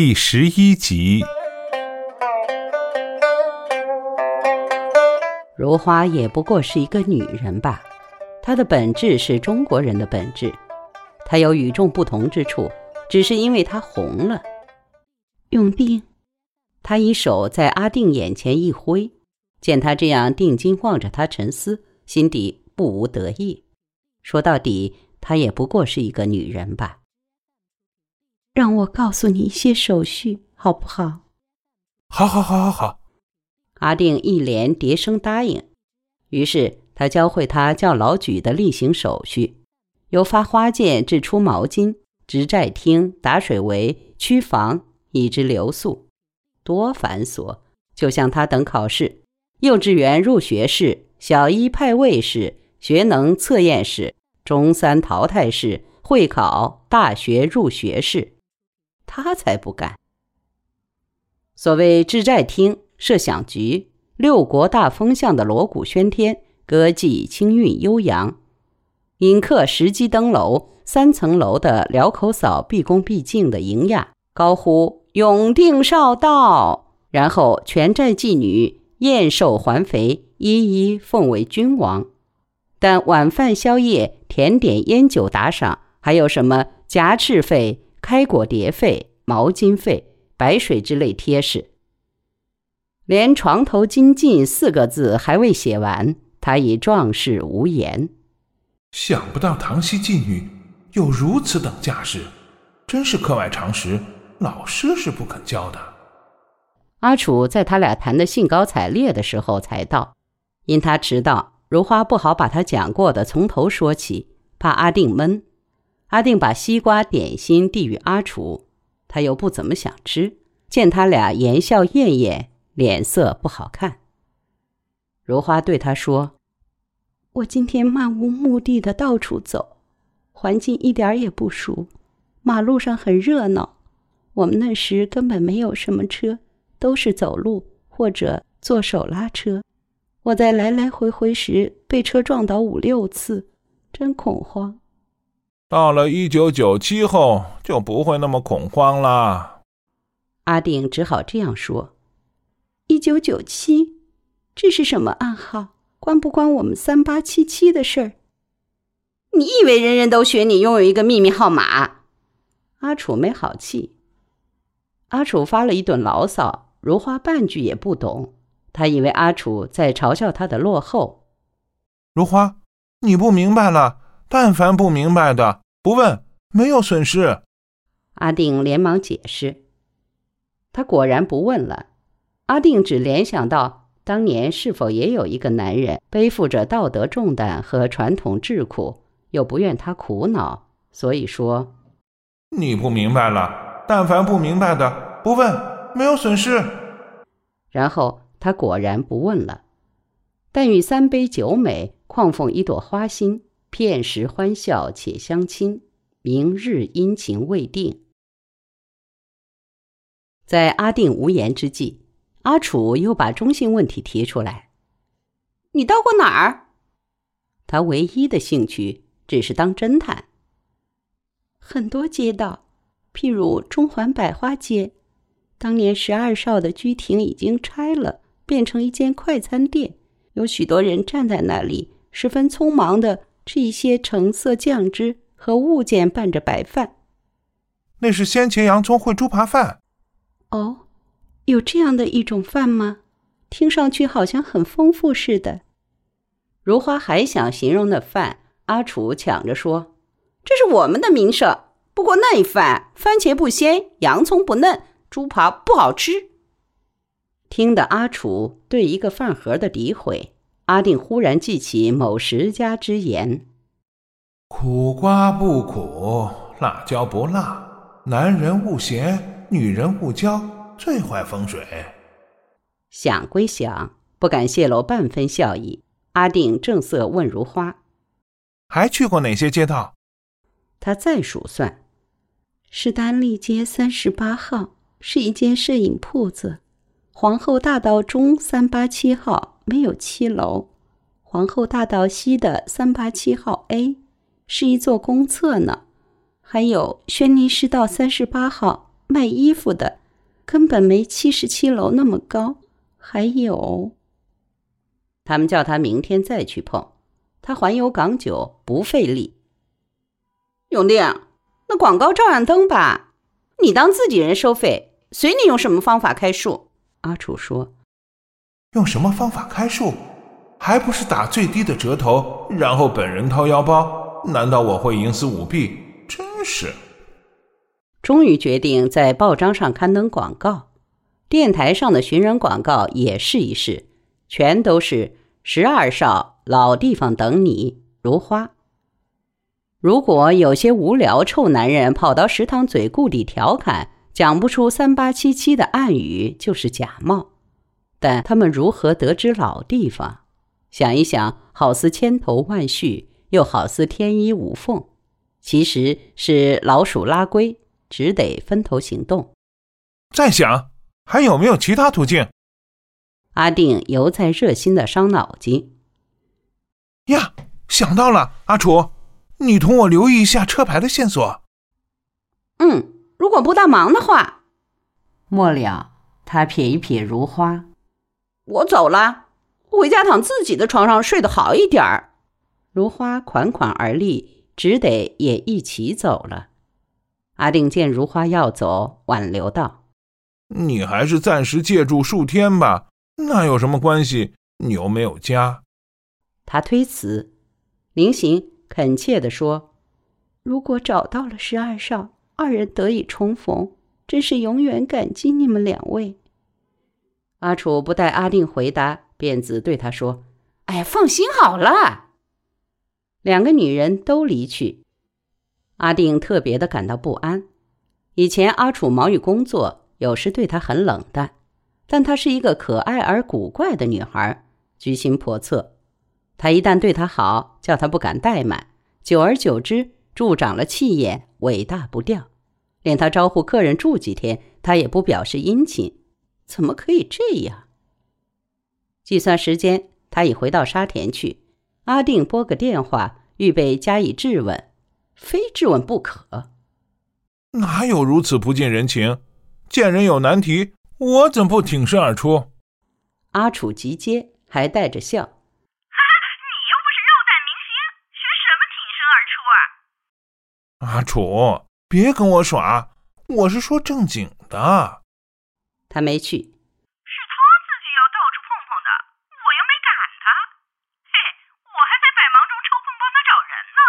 第十一集。如花也不过是一个女人吧，她的本质是中国人的本质，她有与众不同之处，只是因为她红了。永定，他一手在阿定眼前一挥，见他这样定睛望着他沉思，心底不无得意。说到底，她也不过是一个女人吧。让我告诉你一些手续，好不好？好，好，好，好，好。阿定一连叠声答应，于是他教会他叫老举的例行手续，由发花件至出毛巾、执债厅、打水围、区房，以至留宿，多繁琐。就像他等考试，幼稚园入学试、小一派位试、学能测验试、中三淘汰试、会考、大学入学试，他才不干。所谓知债厅。设想局，六国大风向的锣鼓喧天，歌伎清韵悠扬。迎客时机登楼，三层楼的辽口嫂毕恭毕敬的迎亚，高呼“永定少道”，然后全寨妓女燕瘦还肥，一一奉为君王。但晚饭、宵夜、甜点、烟酒打赏，还有什么夹翅费、开果碟费、毛巾费、白水之类贴士。连“床头金尽”四个字还未写完，他已壮士无言。想不到唐熙妓女有如此等架势，真是课外常识，老师是不肯教的。阿楚在他俩谈得兴高采烈的时候才到，因他迟到，如花不好把他讲过的从头说起，怕阿定闷。阿定把西瓜点心递与阿楚，他又不怎么想吃，见他俩言笑晏晏。脸色不好看。如花对他说：“我今天漫无目的的到处走，环境一点也不熟。马路上很热闹，我们那时根本没有什么车，都是走路或者坐手拉车。我在来来回回时被车撞倒五六次，真恐慌。到了一九九七后就不会那么恐慌啦。”阿定只好这样说。一九九七，这是什么暗号？关不关我们三八七七的事儿？你以为人人都学你拥有一个秘密号码？阿楚没好气。阿楚发了一顿牢骚，如花半句也不懂。他以为阿楚在嘲笑他的落后。如花，你不明白了。但凡不明白的，不问，没有损失。阿定连忙解释。他果然不问了。阿定只联想到当年是否也有一个男人背负着道德重担和传统桎梏，又不愿他苦恼，所以说：“你不明白了。但凡不明白的，不问，没有损失。”然后他果然不问了。但与三杯酒美，况奉一朵花心，片时欢笑且相亲，明日阴晴未定。在阿定无言之际。阿楚又把中性问题提出来：“你到过哪儿？”他唯一的兴趣只是当侦探。很多街道，譬如中环百花街，当年十二少的居亭已经拆了，变成一间快餐店，有许多人站在那里，十分匆忙的吃一些橙色酱汁和物件拌着白饭。那是鲜茄洋葱烩猪扒饭。哦。有这样的一种饭吗？听上去好像很丰富似的。如花还想形容那饭，阿楚抢着说：“这是我们的名声。不过那一饭番茄不鲜，洋葱不嫩，猪扒不好吃。”听得阿楚对一个饭盒的诋毁，阿定忽然记起某食家之言：“苦瓜不苦，辣椒不辣，男人勿嫌，女人勿娇。”最坏风水。想归想，不敢泄露半分笑意。阿定正色问如花：“还去过哪些街道？”他再数算：是丹利街三十八号，是一间摄影铺子；皇后大道中三八七号没有七楼；皇后大道西的三八七号 A 是一座公厕呢；还有轩尼诗道三十八号。卖衣服的，根本没七十七楼那么高。还有，他们叫他明天再去碰。他环游港九不费力。永定，那广告照样登吧，你当自己人收费，随你用什么方法开数。阿楚说：“用什么方法开数？还不是打最低的折头，然后本人掏腰包？难道我会营私舞弊？真是！”终于决定在报章上刊登广告，电台上的寻人广告也试一试，全都是十二少老地方等你，如花。如果有些无聊臭男人跑到食堂嘴故里调侃，讲不出三八七七的暗语，就是假冒。但他们如何得知老地方？想一想，好似千头万绪，又好似天衣无缝，其实是老鼠拉龟，只得分头行动。再想，还有没有其他途径？阿定犹在热心的伤脑筋。呀，想到了，阿楚。你同我留意一下车牌的线索。嗯，如果不大忙的话。末了，他瞥一瞥如花。我走了，回家躺自己的床上睡得好一点儿。如花款款而立，只得也一起走了。阿定见如花要走，挽留道：“你还是暂时借住数天吧，那有什么关系？你又没有家。”他推辞，临行。恳切地说：“如果找到了十二少，二人得以重逢，真是永远感激你们两位。”阿楚不待阿定回答，便只对他说：“哎，放心好了。”两个女人都离去，阿定特别的感到不安。以前阿楚忙于工作，有时对他很冷淡，但她是一个可爱而古怪的女孩，居心叵测。他一旦对她好，叫她不敢怠慢，久而久之，助长了气焰，尾大不掉。连他招呼客人住几天，他也不表示殷勤，怎么可以这样？计算时间，他已回到沙田去。阿定拨个电话，预备加以质问，非质问不可。哪有如此不近人情？见人有难题，我怎不挺身而出？阿楚急接，还带着笑。你又不是肉蛋明星，学什么挺身而出啊阿楚，别跟我耍，我是说正经的。他没去，是他自己要到处碰碰的，我又没赶他。嘿，我还在百忙中抽空帮他找人呢。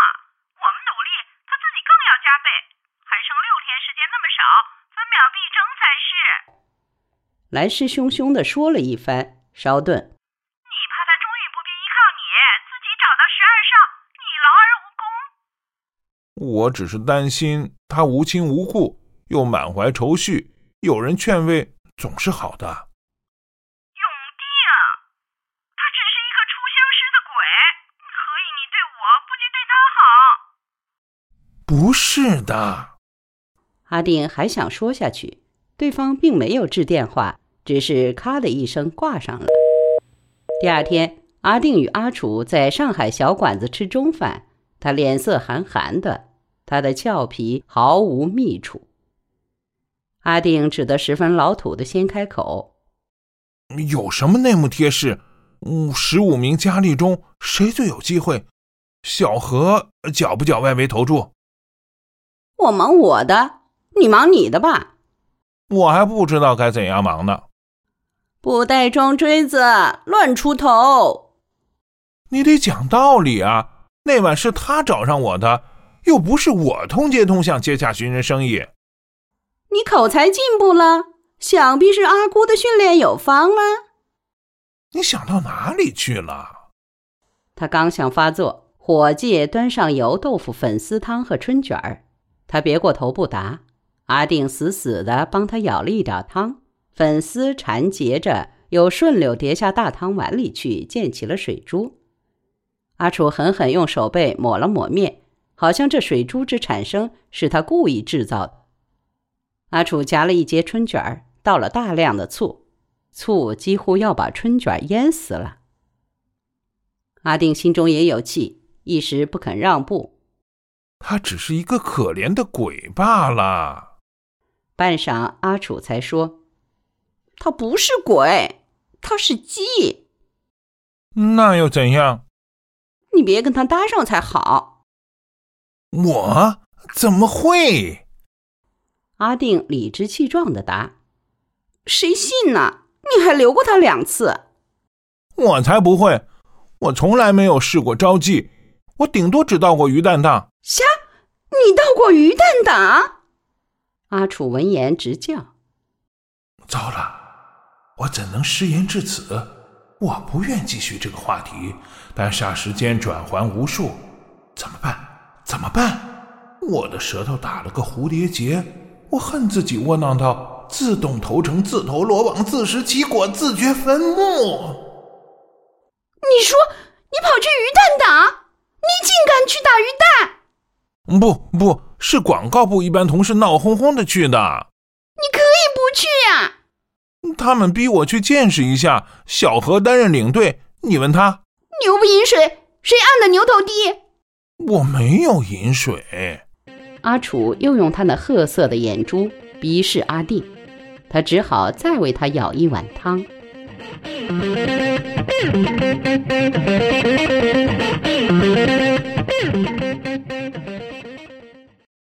我们努力，他自己更要加倍。还剩六天时间那么少，分秒必争才是。来势汹汹的说了一番，稍顿。我只是担心他无亲无故，又满怀愁绪，有人劝慰总是好的。永定，他只是一个出相识的鬼，何以你对我不及对他好？不是的。阿定还想说下去，对方并没有致电话，只是咔的一声挂上了。第二天，阿定与阿楚在上海小馆子吃中饭，他脸色寒寒的。他的俏皮毫无觅处。阿定只得十分老土的先开口：“有什么内幕贴士？五十五名佳丽中谁最有机会？小何缴不缴外围投注？我忙我的，你忙你的吧。我还不知道该怎样忙呢。不带装锥子，乱出头。你得讲道理啊！那晚是他找上我的。”又不是我通街通巷接洽寻人生意，你口才进步了，想必是阿姑的训练有方了。你想到哪里去了？他刚想发作，伙计端上油豆腐粉丝汤和春卷儿，他别过头不答。阿定死死的帮他舀了一点汤，粉丝缠结着，又顺溜叠下大汤碗里去，溅起了水珠。阿楚狠狠用手背抹了抹面。好像这水珠之产生是他故意制造的。阿楚夹了一截春卷儿，倒了大量的醋，醋几乎要把春卷淹死了。阿定心中也有气，一时不肯让步。他只是一个可怜的鬼罢了。半晌，阿楚才说：“他不是鬼，他是鸡。那又怎样？你别跟他搭上才好。”我怎么会？阿定理直气壮的答：“谁信呢？你还留过他两次。”我才不会！我从来没有试过招妓，我顶多只到过鱼蛋档。瞎！你到过鱼蛋档？阿楚闻言直叫：“糟了！我怎能失言至此？我不愿继续这个话题，但霎时间转环无数，怎么办？怎么办？我的舌头打了个蝴蝶结，我恨自己窝囊到自动投诚，自投罗网，自食其果，自掘坟墓。”你说你跑去鱼蛋打，你竟敢去打鱼蛋？不，不是广告部一班同事闹哄哄的去的。你可以不去呀。他们逼我去见识一下。小何担任领队，你问他牛不饮水，谁按的牛头低？我没有饮水。阿楚又用他那褐色的眼珠鄙视阿弟他只好再为他舀一碗汤。